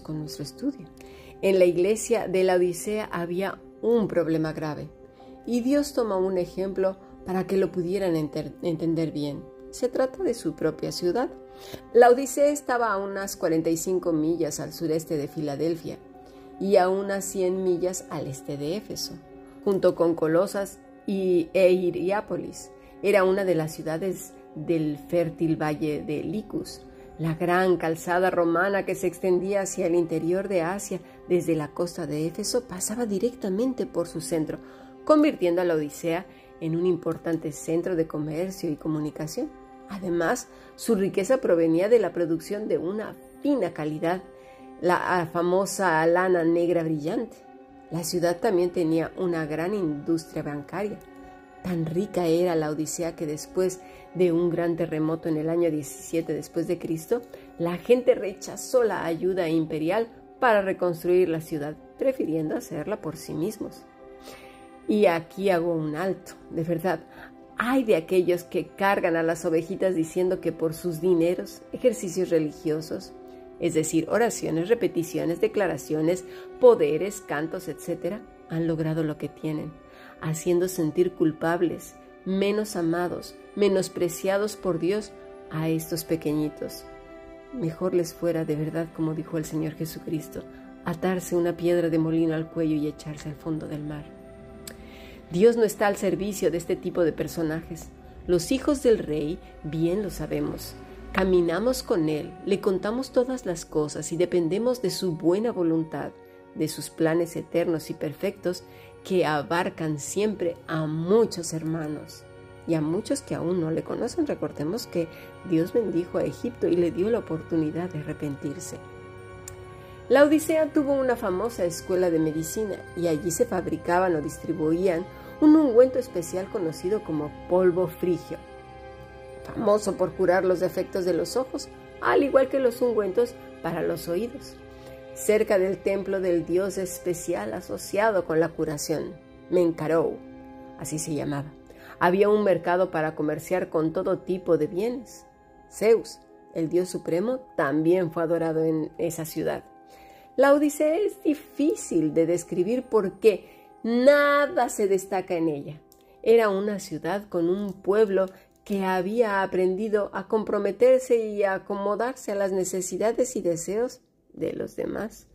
con nuestro estudio. En la iglesia de la Odisea había un problema grave y Dios toma un ejemplo para que lo pudieran entender bien. Se trata de su propia ciudad. La Odisea estaba a unas 45 millas al sureste de Filadelfia y a unas 100 millas al este de Éfeso, junto con Colosas y Eiriápolis. Era una de las ciudades del fértil valle de Licus, la gran calzada romana que se extendía hacia el interior de Asia desde la costa de Éfeso pasaba directamente por su centro, convirtiendo a la Odisea en un importante centro de comercio y comunicación. Además, su riqueza provenía de la producción de una fina calidad, la famosa lana negra brillante. La ciudad también tenía una gran industria bancaria. Tan rica era la Odisea que después de un gran terremoto en el año 17 después de Cristo, la gente rechazó la ayuda imperial para reconstruir la ciudad, prefiriendo hacerla por sí mismos. Y aquí hago un alto, de verdad. Hay de aquellos que cargan a las ovejitas diciendo que por sus dineros, ejercicios religiosos, es decir, oraciones, repeticiones, declaraciones, poderes, cantos, etc., han logrado lo que tienen, haciendo sentir culpables, menos amados, menospreciados por Dios a estos pequeñitos. Mejor les fuera de verdad, como dijo el Señor Jesucristo, atarse una piedra de molino al cuello y echarse al fondo del mar. Dios no está al servicio de este tipo de personajes. Los hijos del rey bien lo sabemos. Caminamos con Él, le contamos todas las cosas y dependemos de su buena voluntad, de sus planes eternos y perfectos que abarcan siempre a muchos hermanos y a muchos que aún no le conocen. Recordemos que Dios bendijo a Egipto y le dio la oportunidad de arrepentirse. La Odisea tuvo una famosa escuela de medicina y allí se fabricaban o distribuían un ungüento especial conocido como polvo frigio, famoso por curar los defectos de los ojos, al igual que los ungüentos para los oídos, cerca del templo del dios especial asociado con la curación, Menkarou, así se llamaba había un mercado para comerciar con todo tipo de bienes. Zeus, el dios supremo, también fue adorado en esa ciudad. La Odisea es difícil de describir porque nada se destaca en ella. Era una ciudad con un pueblo que había aprendido a comprometerse y a acomodarse a las necesidades y deseos de los demás.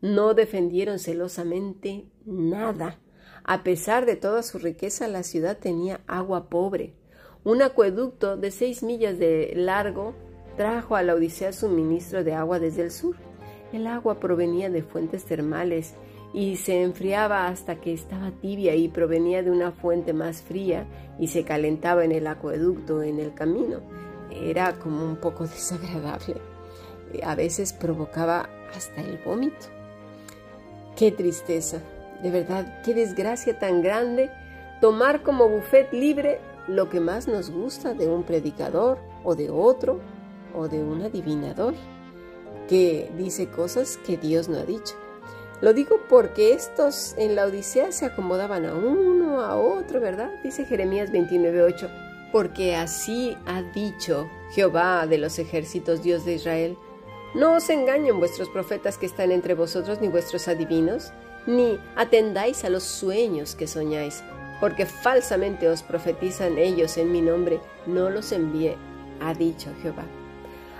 No defendieron celosamente nada a pesar de toda su riqueza, la ciudad tenía agua pobre. Un acueducto de seis millas de largo trajo a la Odisea suministro de agua desde el sur. El agua provenía de fuentes termales y se enfriaba hasta que estaba tibia y provenía de una fuente más fría y se calentaba en el acueducto en el camino. Era como un poco desagradable. A veces provocaba hasta el vómito. Qué tristeza. De verdad, qué desgracia tan grande tomar como buffet libre lo que más nos gusta de un predicador o de otro o de un adivinador que dice cosas que Dios no ha dicho. Lo digo porque estos en la Odisea se acomodaban a uno, a otro, ¿verdad? Dice Jeremías 29:8. Porque así ha dicho Jehová de los ejércitos, Dios de Israel. No os engañen vuestros profetas que están entre vosotros, ni vuestros adivinos, ni atendáis a los sueños que soñáis, porque falsamente os profetizan ellos en mi nombre, no los envié, ha dicho Jehová.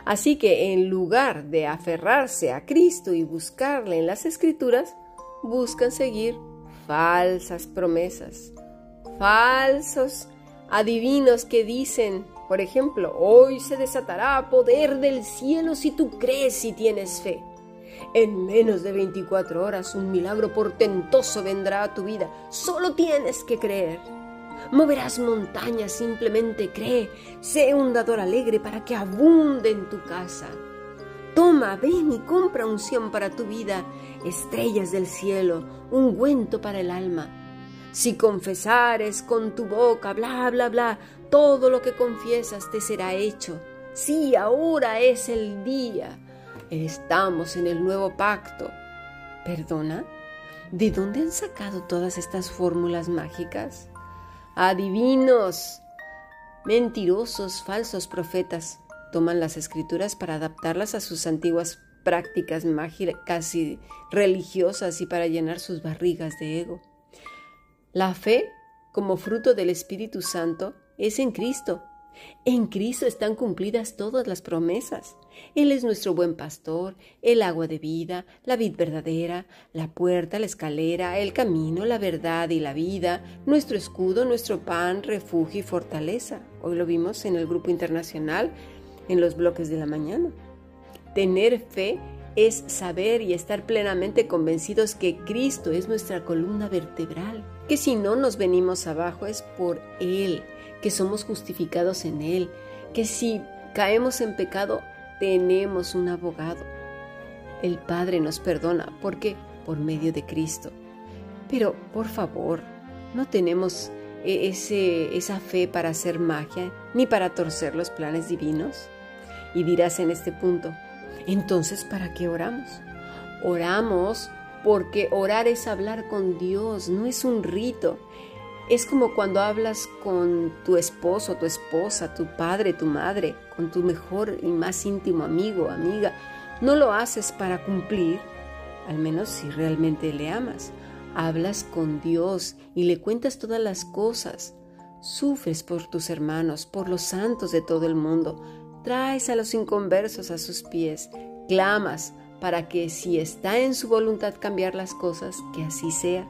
Así que en lugar de aferrarse a Cristo y buscarle en las escrituras, buscan seguir falsas promesas, falsos adivinos que dicen, por ejemplo, hoy se desatará poder del cielo si tú crees y tienes fe. En menos de 24 horas un milagro portentoso vendrá a tu vida. Solo tienes que creer. Moverás montañas, simplemente cree. Sé un dador alegre para que abunde en tu casa. Toma, ven y compra unción para tu vida, estrellas del cielo, ungüento para el alma. Si confesares con tu boca, bla, bla, bla, todo lo que confiesas te será hecho. Sí, ahora es el día. Estamos en el nuevo pacto. ¿Perdona? ¿De dónde han sacado todas estas fórmulas mágicas? Adivinos, mentirosos, falsos profetas toman las escrituras para adaptarlas a sus antiguas prácticas mágicas y religiosas y para llenar sus barrigas de ego. La fe, como fruto del Espíritu Santo, es en Cristo. En Cristo están cumplidas todas las promesas. Él es nuestro buen pastor, el agua de vida, la vid verdadera, la puerta, la escalera, el camino, la verdad y la vida, nuestro escudo, nuestro pan, refugio y fortaleza. Hoy lo vimos en el grupo internacional, en los bloques de la mañana. Tener fe es saber y estar plenamente convencidos que Cristo es nuestra columna vertebral, que si no nos venimos abajo es por Él, que somos justificados en Él, que si caemos en pecado tenemos un abogado. El Padre nos perdona porque por medio de Cristo. Pero por favor, no tenemos e-, esa fe para hacer magia ni para torcer los planes divinos. Y dirás en este punto, entonces, ¿para qué oramos? Oramos porque orar es hablar con Dios, no es un rito. Es como cuando hablas con tu esposo, tu esposa, tu padre, tu madre, con tu mejor y más íntimo amigo, amiga. No lo haces para cumplir, al menos si realmente le amas. Hablas con Dios y le cuentas todas las cosas. Sufres por tus hermanos, por los santos de todo el mundo traes a los inconversos a sus pies, clamas para que si está en su voluntad cambiar las cosas, que así sea,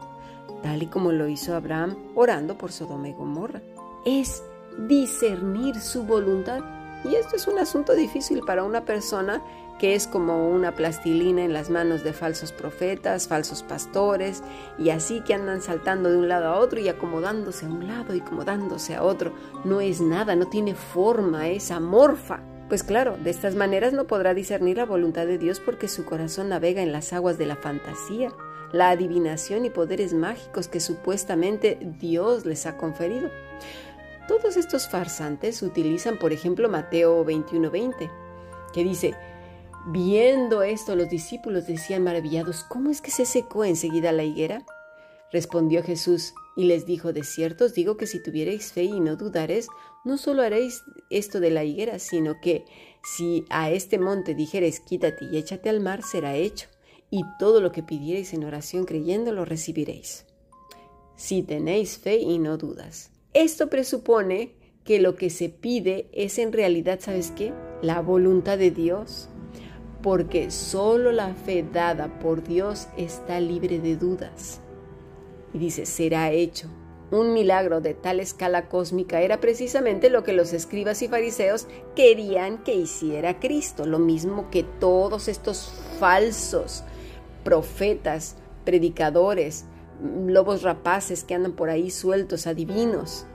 tal y como lo hizo Abraham orando por Sodoma y Gomorra. Es discernir su voluntad. Y esto es un asunto difícil para una persona que es como una plastilina en las manos de falsos profetas, falsos pastores, y así que andan saltando de un lado a otro y acomodándose a un lado y acomodándose a otro. No es nada, no tiene forma, es amorfa. Pues claro, de estas maneras no podrá discernir la voluntad de Dios porque su corazón navega en las aguas de la fantasía, la adivinación y poderes mágicos que supuestamente Dios les ha conferido. Todos estos farsantes utilizan, por ejemplo, Mateo 21:20, que dice, Viendo esto, los discípulos decían maravillados, ¿cómo es que se secó enseguida la higuera? Respondió Jesús y les dijo, de cierto os digo que si tuviereis fe y no dudares, no solo haréis esto de la higuera, sino que si a este monte dijereis, quítate y échate al mar, será hecho, y todo lo que pidiereis en oración creyendo lo recibiréis. Si tenéis fe y no dudas. Esto presupone que lo que se pide es en realidad, ¿sabes qué? La voluntad de Dios porque solo la fe dada por Dios está libre de dudas. Y dice, será hecho. Un milagro de tal escala cósmica era precisamente lo que los escribas y fariseos querían que hiciera Cristo, lo mismo que todos estos falsos profetas, predicadores, lobos rapaces que andan por ahí sueltos, adivinos,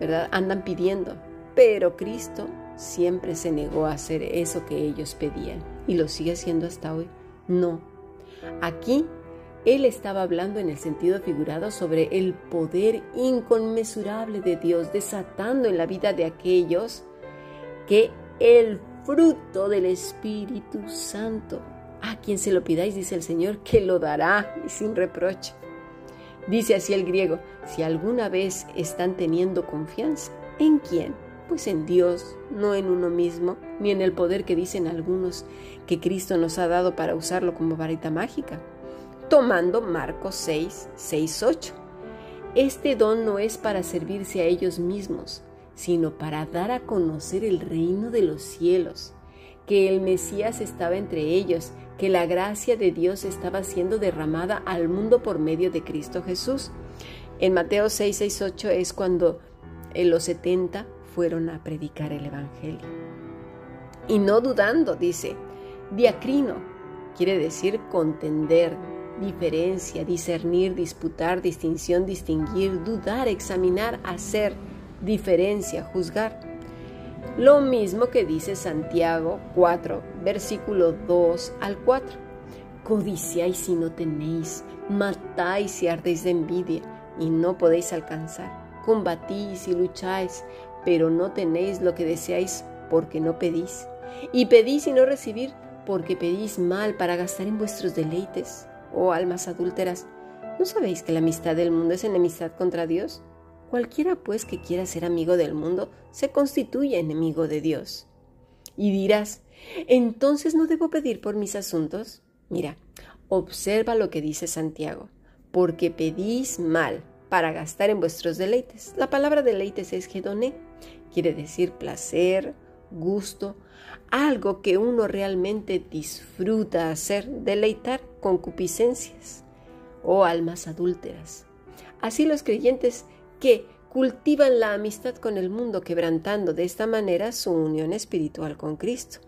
¿verdad? Andan pidiendo. Pero Cristo siempre se negó a hacer eso que ellos pedían y lo sigue haciendo hasta hoy. No. Aquí él estaba hablando en el sentido figurado sobre el poder inconmensurable de Dios desatando en la vida de aquellos que el fruto del Espíritu Santo, a quien se lo pidáis, dice el Señor, que lo dará y sin reproche. Dice así el griego, si alguna vez están teniendo confianza, ¿en quién? Pues en Dios, no en uno mismo, ni en el poder que dicen algunos que Cristo nos ha dado para usarlo como varita mágica. Tomando Marcos 6, 6, 8. Este don no es para servirse a ellos mismos, sino para dar a conocer el reino de los cielos, que el Mesías estaba entre ellos, que la gracia de Dios estaba siendo derramada al mundo por medio de Cristo Jesús. En Mateo 6, 6, 8 es cuando en los 70 fueron a predicar el Evangelio. Y no dudando, dice, diacrino, quiere decir contender, diferencia, discernir, disputar, distinción, distinguir, dudar, examinar, hacer, diferencia, juzgar. Lo mismo que dice Santiago 4, versículo 2 al 4. Codiciáis si no tenéis, matáis si ardéis de envidia y no podéis alcanzar. Combatís y lucháis, pero no tenéis lo que deseáis porque no pedís. Y pedís y no recibir porque pedís mal para gastar en vuestros deleites, oh almas adúlteras. ¿No sabéis que la amistad del mundo es enemistad contra Dios? Cualquiera pues que quiera ser amigo del mundo se constituye enemigo de Dios. Y dirás, Entonces no debo pedir por mis asuntos. Mira, observa lo que dice Santiago, porque pedís mal para gastar en vuestros deleites. La palabra deleites es gedoné, quiere decir placer, gusto, algo que uno realmente disfruta hacer, deleitar concupiscencias o almas adúlteras. Así los creyentes que cultivan la amistad con el mundo quebrantando de esta manera su unión espiritual con Cristo.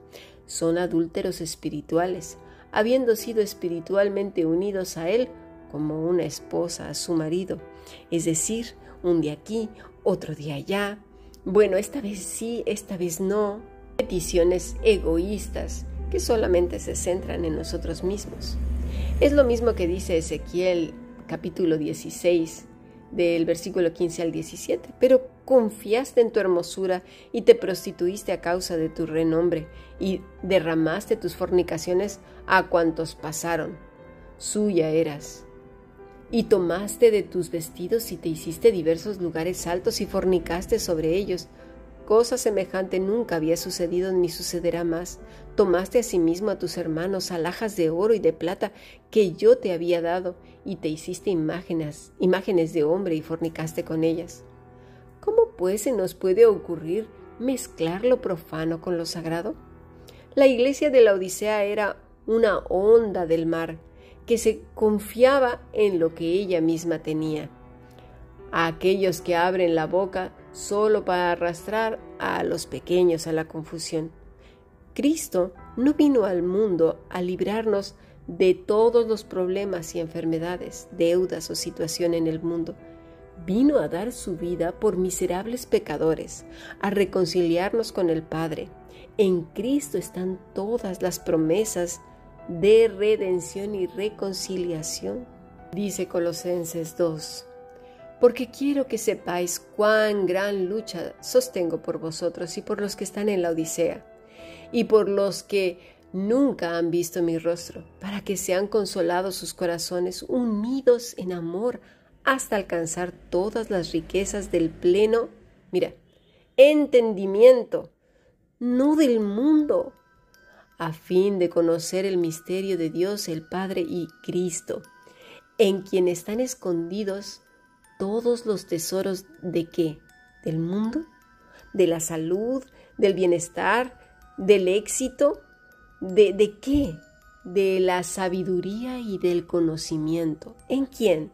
Son adúlteros espirituales, habiendo sido espiritualmente unidos a Él como una esposa a su marido, es decir, un día aquí, otro día allá, bueno, esta vez sí, esta vez no, peticiones egoístas que solamente se centran en nosotros mismos. Es lo mismo que dice Ezequiel capítulo 16, del versículo 15 al 17, pero confiaste en tu hermosura y te prostituiste a causa de tu renombre y derramaste tus fornicaciones a cuantos pasaron. Suya eras. Y tomaste de tus vestidos y te hiciste diversos lugares altos y fornicaste sobre ellos. Cosa semejante nunca había sucedido ni sucederá más. Tomaste asimismo a tus hermanos alhajas de oro y de plata que yo te había dado, y te hiciste imágenes, imágenes de hombre y fornicaste con ellas. ¿Cómo pues se nos puede ocurrir mezclar lo profano con lo sagrado? La iglesia de la Odisea era una onda del mar que se confiaba en lo que ella misma tenía. A aquellos que abren la boca solo para arrastrar a los pequeños a la confusión. Cristo no vino al mundo a librarnos de todos los problemas y enfermedades, deudas o situación en el mundo. Vino a dar su vida por miserables pecadores, a reconciliarnos con el Padre. En Cristo están todas las promesas de redención y reconciliación. Dice Colosenses 2. Porque quiero que sepáis cuán gran lucha sostengo por vosotros y por los que están en la Odisea y por los que nunca han visto mi rostro, para que sean consolados sus corazones, unidos en amor, hasta alcanzar todas las riquezas del pleno, mira, entendimiento, no del mundo, a fin de conocer el misterio de Dios el Padre y Cristo, en quien están escondidos todos los tesoros de qué? ¿Del mundo? ¿De la salud? ¿Del bienestar? del éxito, de, de qué? De la sabiduría y del conocimiento. ¿En quién?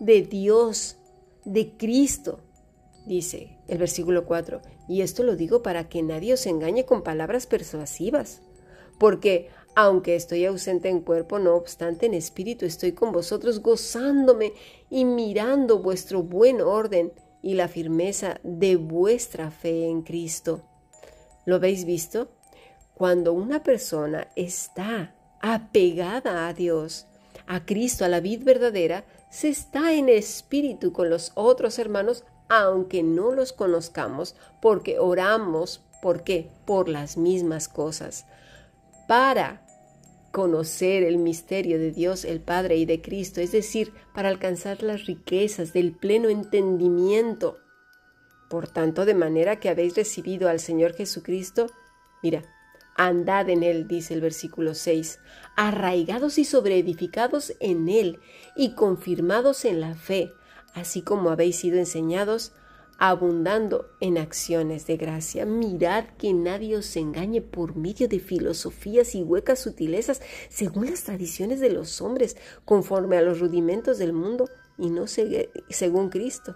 De Dios, de Cristo, dice el versículo 4. Y esto lo digo para que nadie os engañe con palabras persuasivas, porque aunque estoy ausente en cuerpo, no obstante en espíritu estoy con vosotros gozándome y mirando vuestro buen orden y la firmeza de vuestra fe en Cristo. ¿Lo habéis visto? Cuando una persona está apegada a Dios, a Cristo, a la vid verdadera, se está en espíritu con los otros hermanos, aunque no los conozcamos, porque oramos, ¿por qué? Por las mismas cosas. Para conocer el misterio de Dios el Padre y de Cristo, es decir, para alcanzar las riquezas del pleno entendimiento por tanto, de manera que habéis recibido al Señor Jesucristo, mira, andad en Él, dice el versículo 6, arraigados y sobreedificados en Él y confirmados en la fe, así como habéis sido enseñados, abundando en acciones de gracia. Mirad que nadie os engañe por medio de filosofías y huecas sutilezas, según las tradiciones de los hombres, conforme a los rudimentos del mundo, y no según Cristo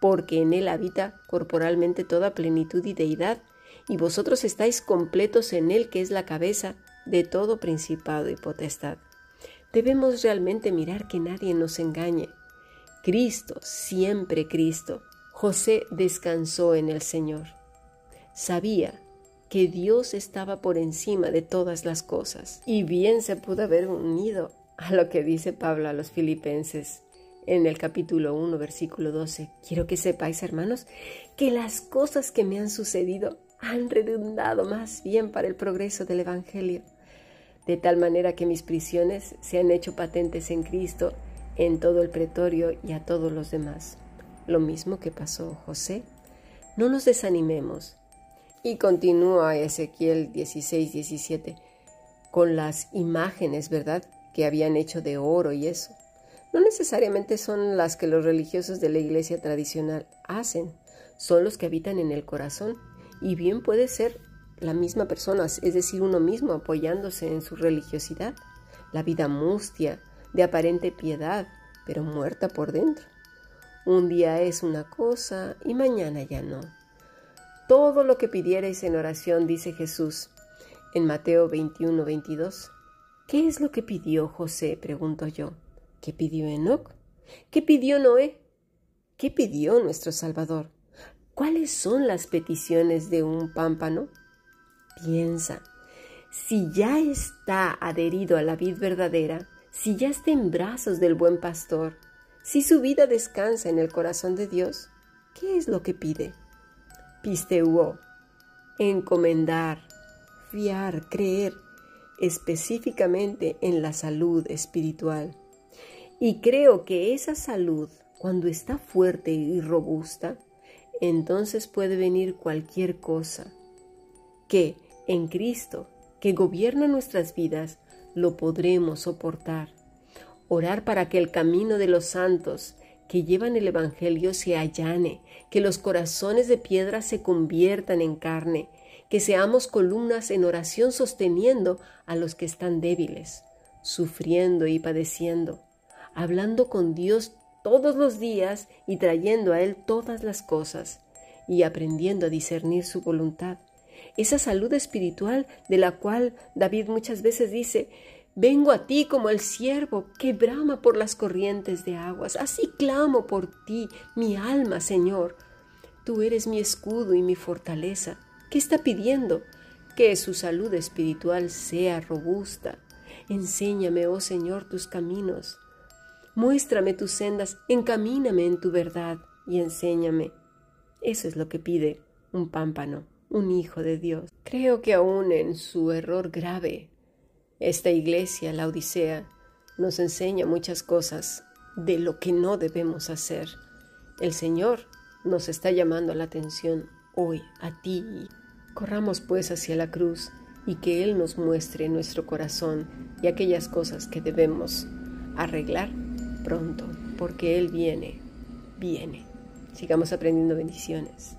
porque en él habita corporalmente toda plenitud y deidad, y vosotros estáis completos en él que es la cabeza de todo principado y potestad. Debemos realmente mirar que nadie nos engañe. Cristo, siempre Cristo. José descansó en el Señor. Sabía que Dios estaba por encima de todas las cosas y bien se pudo haber unido a lo que dice Pablo a los filipenses en el capítulo 1, versículo 12. Quiero que sepáis, hermanos, que las cosas que me han sucedido han redundado más bien para el progreso del Evangelio, de tal manera que mis prisiones se han hecho patentes en Cristo en todo el pretorio y a todos los demás. Lo mismo que pasó José. No nos desanimemos Y continúa Ezequiel 16, 17 con las imágenes, ¿verdad? Que habían hecho de oro y eso. No necesariamente son las que los religiosos de la iglesia tradicional hacen, son los que habitan en el corazón. Y bien puede ser la misma persona, es decir, uno mismo apoyándose en su religiosidad, la vida mustia, de aparente piedad, pero muerta por dentro. Un día es una cosa y mañana ya no. Todo lo que pidierais en oración, dice Jesús en Mateo 21, 22. ¿Qué es lo que pidió José? pregunto yo. ¿Qué pidió Enoch? ¿Qué pidió Noé? ¿Qué pidió nuestro Salvador? ¿Cuáles son las peticiones de un pámpano? Piensa, si ya está adherido a la vid verdadera, si ya está en brazos del buen pastor, si su vida descansa en el corazón de Dios, ¿qué es lo que pide? Pisteuo, encomendar, fiar, creer específicamente en la salud espiritual. Y creo que esa salud, cuando está fuerte y robusta, entonces puede venir cualquier cosa que en Cristo, que gobierna nuestras vidas, lo podremos soportar. Orar para que el camino de los santos que llevan el Evangelio se allane, que los corazones de piedra se conviertan en carne, que seamos columnas en oración sosteniendo a los que están débiles, sufriendo y padeciendo, hablando con Dios todos los días y trayendo a Él todas las cosas, y aprendiendo a discernir su voluntad. Esa salud espiritual de la cual David muchas veces dice, Vengo a ti como el siervo que brama por las corrientes de aguas, así clamo por ti, mi alma, Señor. Tú eres mi escudo y mi fortaleza. ¿Qué está pidiendo? Que su salud espiritual sea robusta. Enséñame, oh Señor, tus caminos. Muéstrame tus sendas, encamíname en tu verdad y enséñame. Eso es lo que pide un pámpano, un hijo de Dios. Creo que aún en su error grave, esta iglesia, la Odisea, nos enseña muchas cosas de lo que no debemos hacer. El Señor nos está llamando la atención hoy a ti. Corramos pues hacia la cruz y que Él nos muestre nuestro corazón y aquellas cosas que debemos arreglar pronto, porque Él viene, viene. Sigamos aprendiendo bendiciones.